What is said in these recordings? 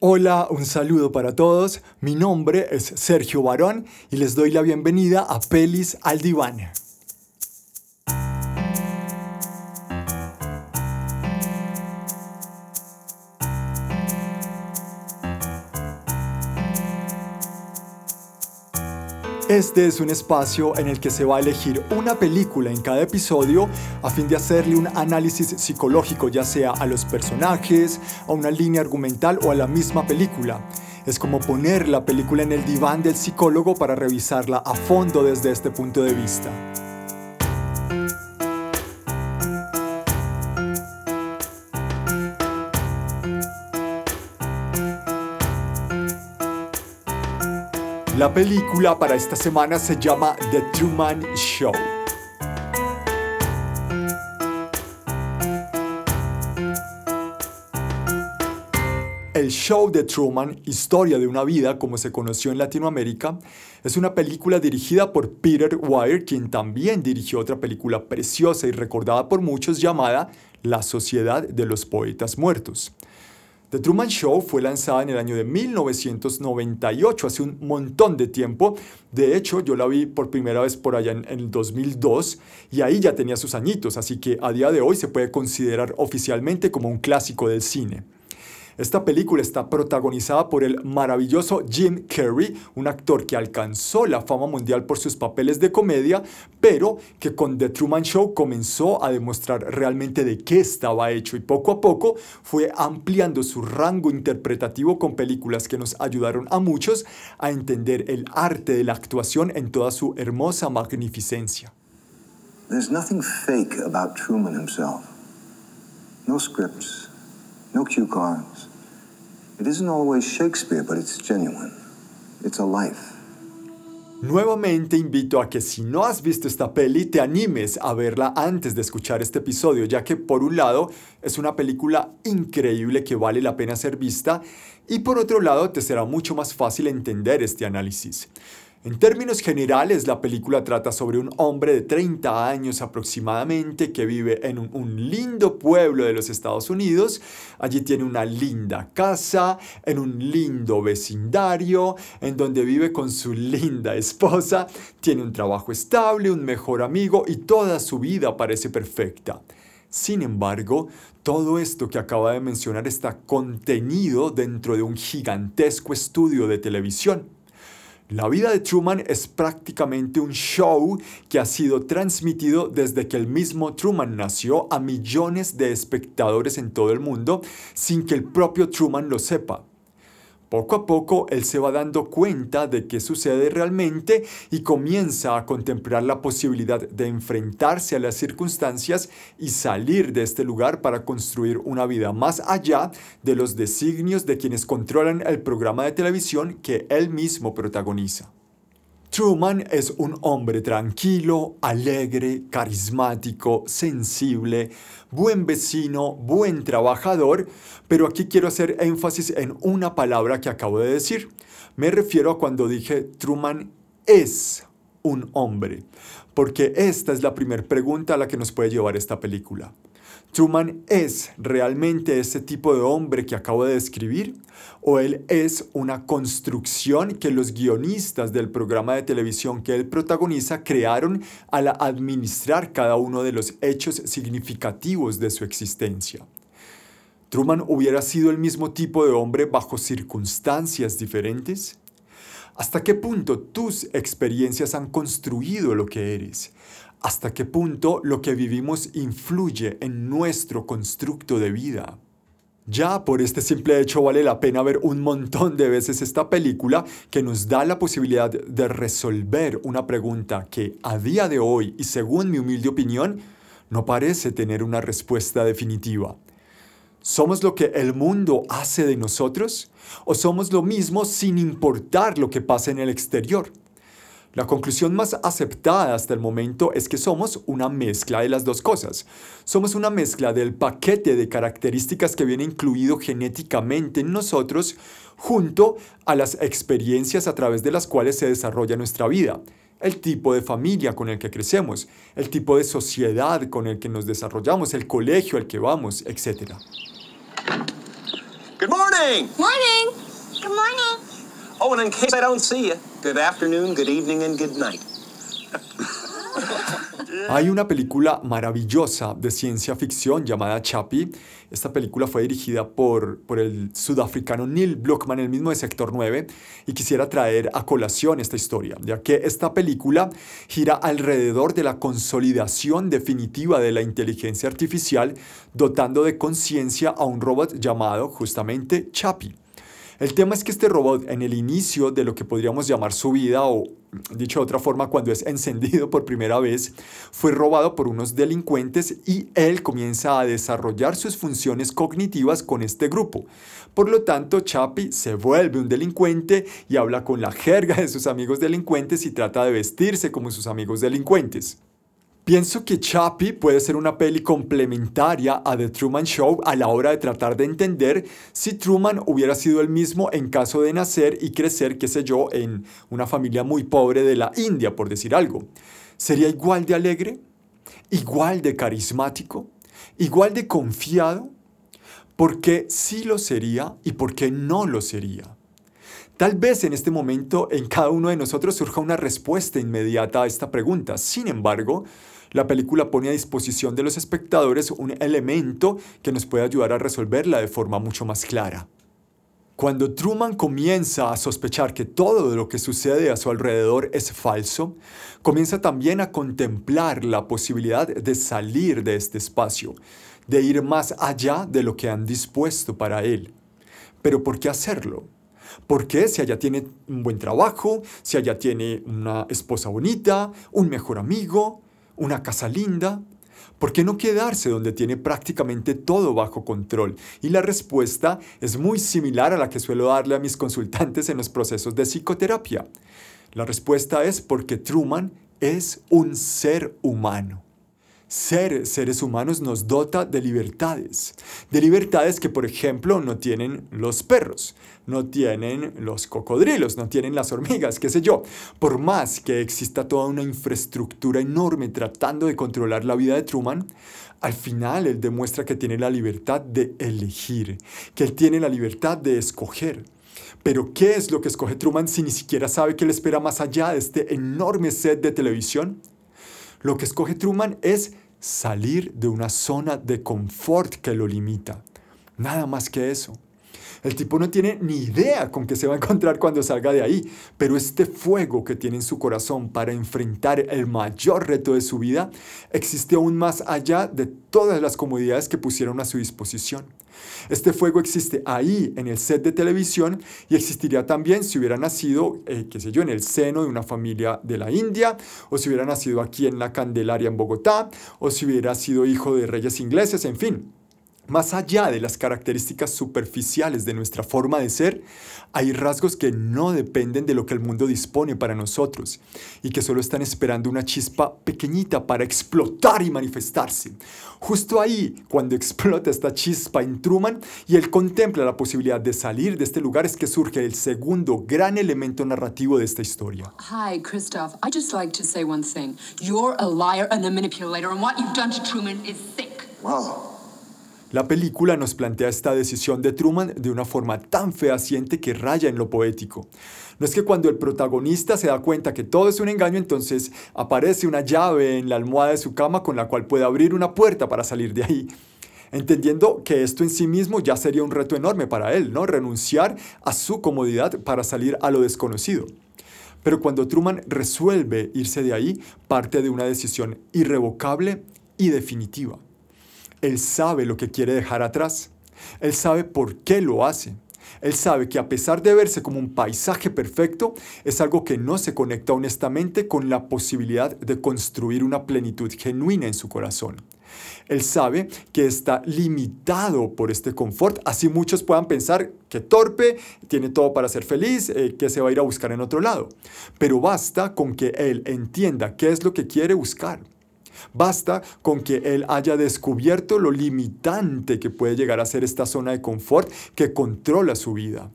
Hola, un saludo para todos. Mi nombre es Sergio Barón y les doy la bienvenida a Pelis al Diván. Este es un espacio en el que se va a elegir una película en cada episodio a fin de hacerle un análisis psicológico ya sea a los personajes, a una línea argumental o a la misma película. Es como poner la película en el diván del psicólogo para revisarla a fondo desde este punto de vista. La película para esta semana se llama The Truman Show. El show de Truman, Historia de una vida como se conoció en Latinoamérica, es una película dirigida por Peter Weir, quien también dirigió otra película preciosa y recordada por muchos llamada La Sociedad de los Poetas Muertos. The Truman Show fue lanzada en el año de 1998, hace un montón de tiempo. De hecho, yo la vi por primera vez por allá en, el 2002 y ahí ya tenía sus añitos, así que a día de hoy se puede considerar oficialmente como un clásico del cine. Esta película está protagonizada por el maravilloso Jim Carrey, un actor que alcanzó la fama mundial por sus papeles de comedia, pero que con The Truman Show comenzó a demostrar realmente de qué estaba hecho y poco a poco fue ampliando su rango interpretativo con películas que nos ayudaron a muchos a entender el arte de la actuación en toda su hermosa magnificencia. There's nothing fake about Truman himself. No scripts, no cue cards. Nuevamente invito a que si no has visto esta peli te animes a verla antes de escuchar este episodio, ya que por un lado es una película increíble que vale la pena ser vista y por otro lado te será mucho más fácil entender este análisis. En términos generales, la película trata sobre un hombre de 30 años aproximadamente que vive en un, lindo pueblo de los Estados Unidos. Allí tiene una linda casa, en un lindo vecindario, en donde vive con su linda esposa, tiene un trabajo estable, un mejor amigo y toda su vida parece perfecta. Sin embargo, todo esto que acaba de mencionar está contenido dentro de un gigantesco estudio de televisión. La vida de Truman es prácticamente un show que ha sido transmitido desde que el mismo Truman nació a millones de espectadores en todo el mundo sin que el propio Truman lo sepa. Poco a poco él se va dando cuenta de qué sucede realmente y comienza a contemplar la posibilidad de enfrentarse a las circunstancias y salir de este lugar para construir una vida más allá de los designios de quienes controlan el programa de televisión que él mismo protagoniza. Truman es un hombre tranquilo, alegre, carismático, sensible, buen vecino, buen trabajador, pero aquí quiero hacer énfasis en una palabra que acabo de decir. Me refiero a cuando dije Truman es un hombre, porque esta es la primera pregunta a la que nos puede llevar esta película. ¿Truman es realmente ese tipo de hombre que acabo de describir? ¿O él es una construcción que los guionistas del programa de televisión que él protagoniza crearon al administrar cada uno de los hechos significativos de su existencia? ¿Truman hubiera sido el mismo tipo de hombre bajo circunstancias diferentes? ¿Hasta qué punto tus experiencias han construido lo que eres? Hasta qué punto lo que vivimos influye en nuestro constructo de vida. Ya por este simple hecho vale la pena ver un montón de veces esta película que nos da la posibilidad de resolver una pregunta que a día de hoy y según mi humilde opinión no parece tener una respuesta definitiva. ¿Somos lo que el mundo hace de nosotros? ¿O somos lo mismo sin importar lo que pasa en el exterior? La conclusión más aceptada hasta el momento es que somos una mezcla de las dos cosas. Somos una mezcla del paquete de características que viene incluido genéticamente en nosotros junto a las experiencias a través de las cuales se desarrolla nuestra vida el tipo de familia con el que crecemos, el tipo de sociedad con el que nos desarrollamos, el colegio al que vamos, etc. Good morning. Morning. Good morning. Oh, and in case I don't see you, good afternoon, good evening, and good night. Hay una película maravillosa de ciencia ficción llamada Chappie. Esta película fue dirigida por, por el sudafricano Neil Blockman, el mismo de Sector 9, y quisiera traer a colación esta historia, ya que esta película gira alrededor de la consolidación definitiva de la inteligencia artificial, dotando de conciencia a un robot llamado justamente Chappie. El tema es que este robot en el inicio de lo que podríamos llamar su vida, o dicho de otra forma, cuando es encendido por primera vez, fue robado por unos delincuentes y él comienza a desarrollar sus funciones cognitivas con este grupo. Por lo tanto, Chappie se vuelve un delincuente y habla con la jerga de sus amigos delincuentes y trata de vestirse como sus amigos delincuentes. Pienso que Chappie puede ser una peli complementaria a The Truman Show a la hora de tratar de entender si Truman hubiera sido el mismo en caso de nacer y crecer, qué sé yo, en una familia muy pobre de la India, por decir algo. ¿Sería igual de alegre? ¿Igual de carismático? ¿Igual de confiado? ¿Por qué sí lo sería y por qué no lo sería? Tal vez en este momento en cada uno de nosotros surja una respuesta inmediata a esta pregunta. Sin embargo, la película pone a disposición de los espectadores un elemento que nos puede ayudar a resolverla de forma mucho más clara. Cuando Truman comienza a sospechar que todo lo que sucede a su alrededor es falso, comienza también a contemplar la posibilidad de salir de este espacio, de ir más allá de lo que han dispuesto para él. Pero ¿por qué hacerlo? ¿Por qué si allá tiene un buen trabajo, si allá tiene una esposa bonita, un mejor amigo, una casa linda? ¿Por qué no quedarse donde tiene prácticamente todo bajo control? Y la respuesta es muy similar a la que suelo darle a mis consultantes en los procesos de psicoterapia. La respuesta es porque Truman es un ser humano. Ser seres humanos nos dota de libertades, de libertades que por ejemplo no tienen los perros, no tienen los cocodrilos, no tienen las hormigas, qué sé yo. Por más que exista toda una infraestructura enorme tratando de controlar la vida de Truman, al final él demuestra que tiene la libertad de elegir, que él tiene la libertad de escoger. Pero ¿qué es lo que escoge Truman si ni siquiera sabe qué le espera más allá de este enorme set de televisión? Lo que escoge Truman es salir de una zona de confort que lo limita. Nada más que eso. El tipo no tiene ni idea con qué se va a encontrar cuando salga de ahí, pero este fuego que tiene en su corazón para enfrentar el mayor reto de su vida existe aún más allá de todas las comodidades que pusieron a su disposición. Este fuego existe ahí en el set de televisión y existiría también si hubiera nacido, eh, qué sé yo, en el seno de una familia de la India, o si hubiera nacido aquí en la Candelaria en Bogotá, o si hubiera sido hijo de reyes ingleses, en fin. Más allá de las características superficiales de nuestra forma de ser, hay rasgos que no dependen de lo que el mundo dispone para nosotros y que solo están esperando una chispa pequeñita para explotar y manifestarse. Justo ahí, cuando explota esta chispa en Truman y él contempla la posibilidad de salir de este lugar, es que surge el segundo gran elemento narrativo de esta historia. Hi, Christoph. I just like to say one thing. You're a liar and a manipulator, and what you've done to Truman is sick. Wow. La película nos plantea esta decisión de Truman de una forma tan fehaciente que raya en lo poético. No es que cuando el protagonista se da cuenta que todo es un engaño, entonces aparece una llave en la almohada de su cama con la cual puede abrir una puerta para salir de ahí. Entendiendo que esto en sí mismo ya sería un reto enorme para él, ¿no? Renunciar a su comodidad para salir a lo desconocido. Pero cuando Truman resuelve irse de ahí, parte de una decisión irrevocable y definitiva. Él sabe lo que quiere dejar atrás. Él sabe por qué lo hace. Él sabe que a pesar de verse como un paisaje perfecto, es algo que no se conecta honestamente con la posibilidad de construir una plenitud genuina en su corazón. Él sabe que está limitado por este confort, así muchos puedan pensar que torpe, tiene todo para ser feliz, eh, que se va a ir a buscar en otro lado. Pero basta con que él entienda qué es lo que quiere buscar Basta con que él haya descubierto lo limitante que puede llegar a ser esta zona de confort que controla su vida.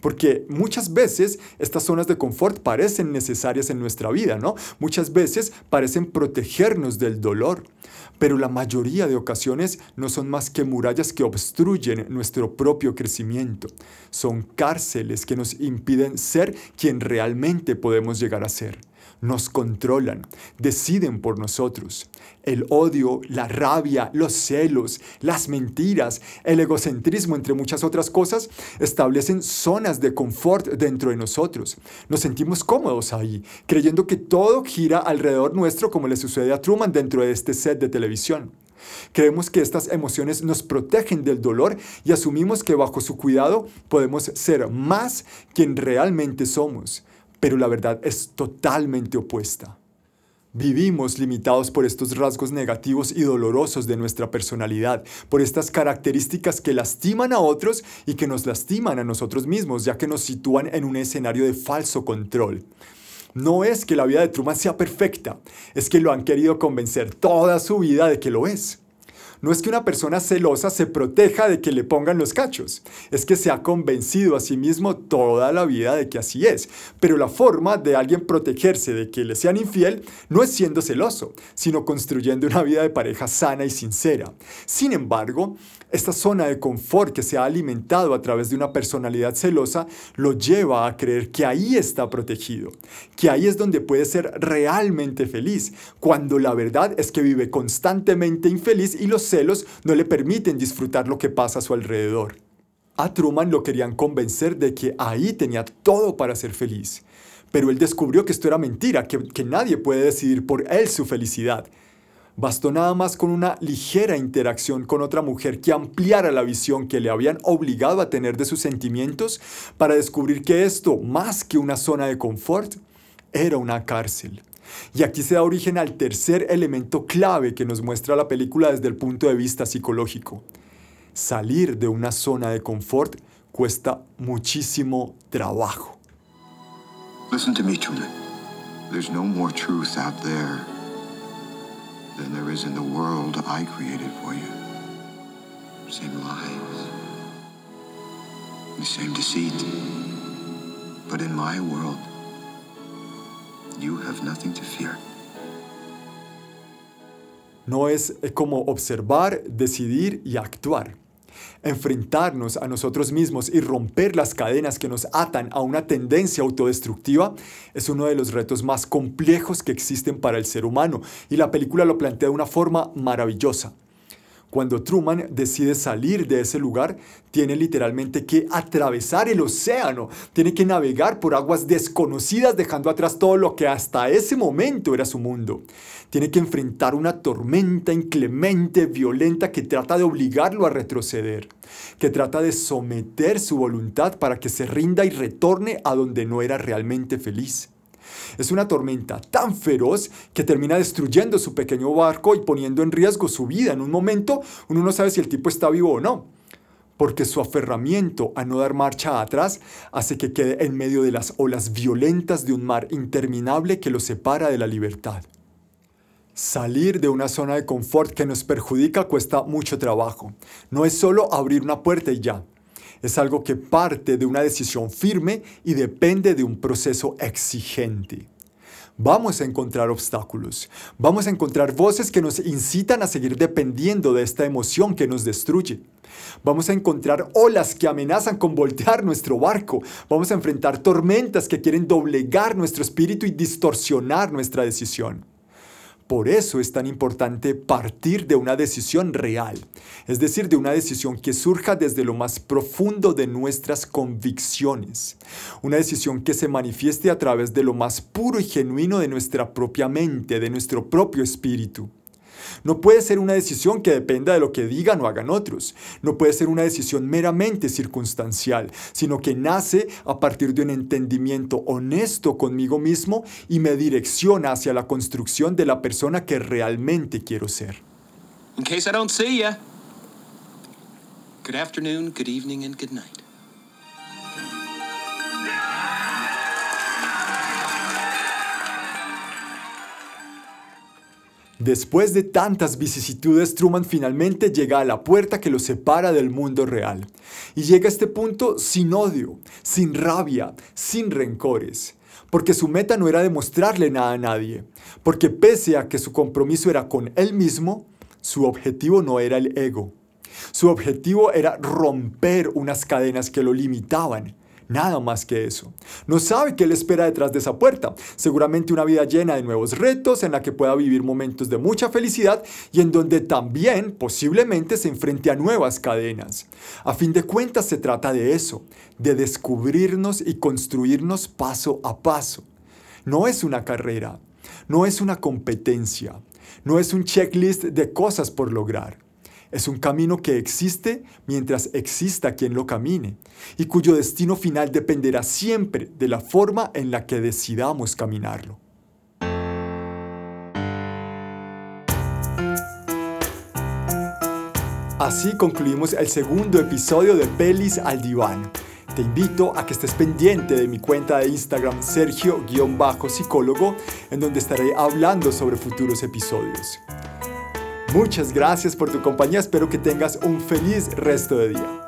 Porque muchas veces estas zonas de confort parecen necesarias en nuestra vida, ¿no? Muchas veces parecen protegernos del dolor, pero la mayoría de ocasiones no son más que murallas que obstruyen nuestro propio crecimiento. Son cárceles que nos impiden ser quien realmente podemos llegar a ser nos controlan, deciden por nosotros. El odio, la rabia, los celos, las mentiras, el egocentrismo, entre muchas otras cosas, establecen zonas de confort dentro de nosotros. Nos sentimos cómodos ahí, creyendo que todo gira alrededor nuestro como le sucede a Truman dentro de este set de televisión. Creemos que estas emociones nos protegen del dolor y asumimos que bajo su cuidado podemos ser más quien realmente somos pero la verdad es totalmente opuesta. Vivimos limitados por estos rasgos negativos y dolorosos de nuestra personalidad, por estas características que lastiman a otros y que nos lastiman a nosotros mismos, ya que nos sitúan en un escenario de falso control. No es que la vida de Truman sea perfecta, es que lo han querido convencer toda su vida de que lo es. No es que una persona celosa se proteja de que le pongan los cachos, es que se ha convencido a sí mismo toda la vida de que así es. Pero la forma de alguien protegerse de que le sean infiel no es siendo celoso, sino construyendo una vida de pareja sana y sincera. Sin embargo, esta zona de confort que se ha alimentado a través de una personalidad celosa lo lleva a creer que ahí está protegido, que ahí es donde puede ser realmente feliz, cuando la verdad es que vive constantemente infeliz y los celos no le permiten disfrutar lo que pasa a su alrededor. A Truman lo querían convencer de que ahí tenía todo para ser feliz, pero él descubrió que esto era mentira, que, que nadie puede decidir por él su felicidad. Bastó nada más con una ligera interacción con otra mujer que ampliara la visión que le habían obligado a tener de sus sentimientos para descubrir que esto, más que una zona de confort, era una cárcel. Y aquí se da origen al tercer elemento clave que nos muestra la película desde el punto de vista psicológico. Salir de una zona de confort cuesta muchísimo trabajo. Listen to me, Truman. There's no more truth out there than there is in the world I created for you. Same lies, the same deceit. But in my world, You have nothing to fear. No es como observar, decidir y actuar. Enfrentarnos a nosotros mismos y romper las cadenas que nos atan a una tendencia autodestructiva es uno de los retos más complejos que existen para el ser humano y la película lo plantea de una forma maravillosa. Cuando Truman decide salir de ese lugar, tiene literalmente que atravesar el océano, tiene que navegar por aguas desconocidas dejando atrás todo lo que hasta ese momento era su mundo. Tiene que enfrentar una tormenta inclemente, violenta, que trata de obligarlo a retroceder, que trata de someter su voluntad para que se rinda y retorne a donde no era realmente feliz. Es una tormenta tan feroz que termina destruyendo su pequeño barco y poniendo en riesgo su vida. En un momento uno no sabe si el tipo está vivo o no, porque su aferramiento a no dar marcha atrás hace que quede en medio de las olas violentas de un mar interminable que lo separa de la libertad. Salir de una zona de confort que nos perjudica cuesta mucho trabajo. No es solo abrir una puerta y ya. Es algo que parte de una decisión firme y depende de un proceso exigente. Vamos a encontrar obstáculos, vamos a encontrar voces que nos incitan a seguir dependiendo de esta emoción que nos destruye. Vamos a encontrar olas que amenazan con voltear nuestro barco. Vamos a enfrentar tormentas que quieren doblegar nuestro espíritu y distorsionar nuestra decisión. Por eso es tan importante partir de una decisión real, es decir, de una decisión que surja desde lo más profundo de nuestras convicciones, una decisión que se manifieste a través de lo más puro y genuino de nuestra propia mente, de nuestro propio espíritu. No puede ser una decisión que dependa de lo que digan o hagan otros. No puede ser una decisión meramente circunstancial, sino que nace a partir de un entendimiento honesto conmigo mismo y me direcciona hacia la construcción de la persona que realmente quiero ser. In case I don't see ya, good afternoon, good evening, and good night. Después de tantas vicisitudes, Truman finalmente llega a la puerta que lo separa del mundo real. Y llega a este punto sin odio, sin rabia, sin rencores. Porque su meta no era demostrarle nada a nadie. Porque pese a que su compromiso era con él mismo, su objetivo no era el ego. Su objetivo era romper unas cadenas que lo limitaban Nada más que eso. No sabe qué le espera detrás de esa puerta. Seguramente una vida llena de nuevos retos en la que pueda vivir momentos de mucha felicidad y en donde también posiblemente se enfrente a nuevas cadenas. A fin de cuentas se trata de eso, de descubrirnos y construirnos paso a paso. No es una carrera, no es una competencia, no es un checklist de cosas por lograr. Es un camino que existe mientras exista quien lo camine y cuyo destino final dependerá siempre de la forma en la que decidamos caminarlo. Así concluimos el segundo episodio de Pelis al Diván. Te invito a que estés pendiente de mi cuenta de Instagram Sergio-psicólogo, en donde estaré hablando sobre futuros episodios. Muchas gracias por tu compañía, espero que tengas un feliz resto de día.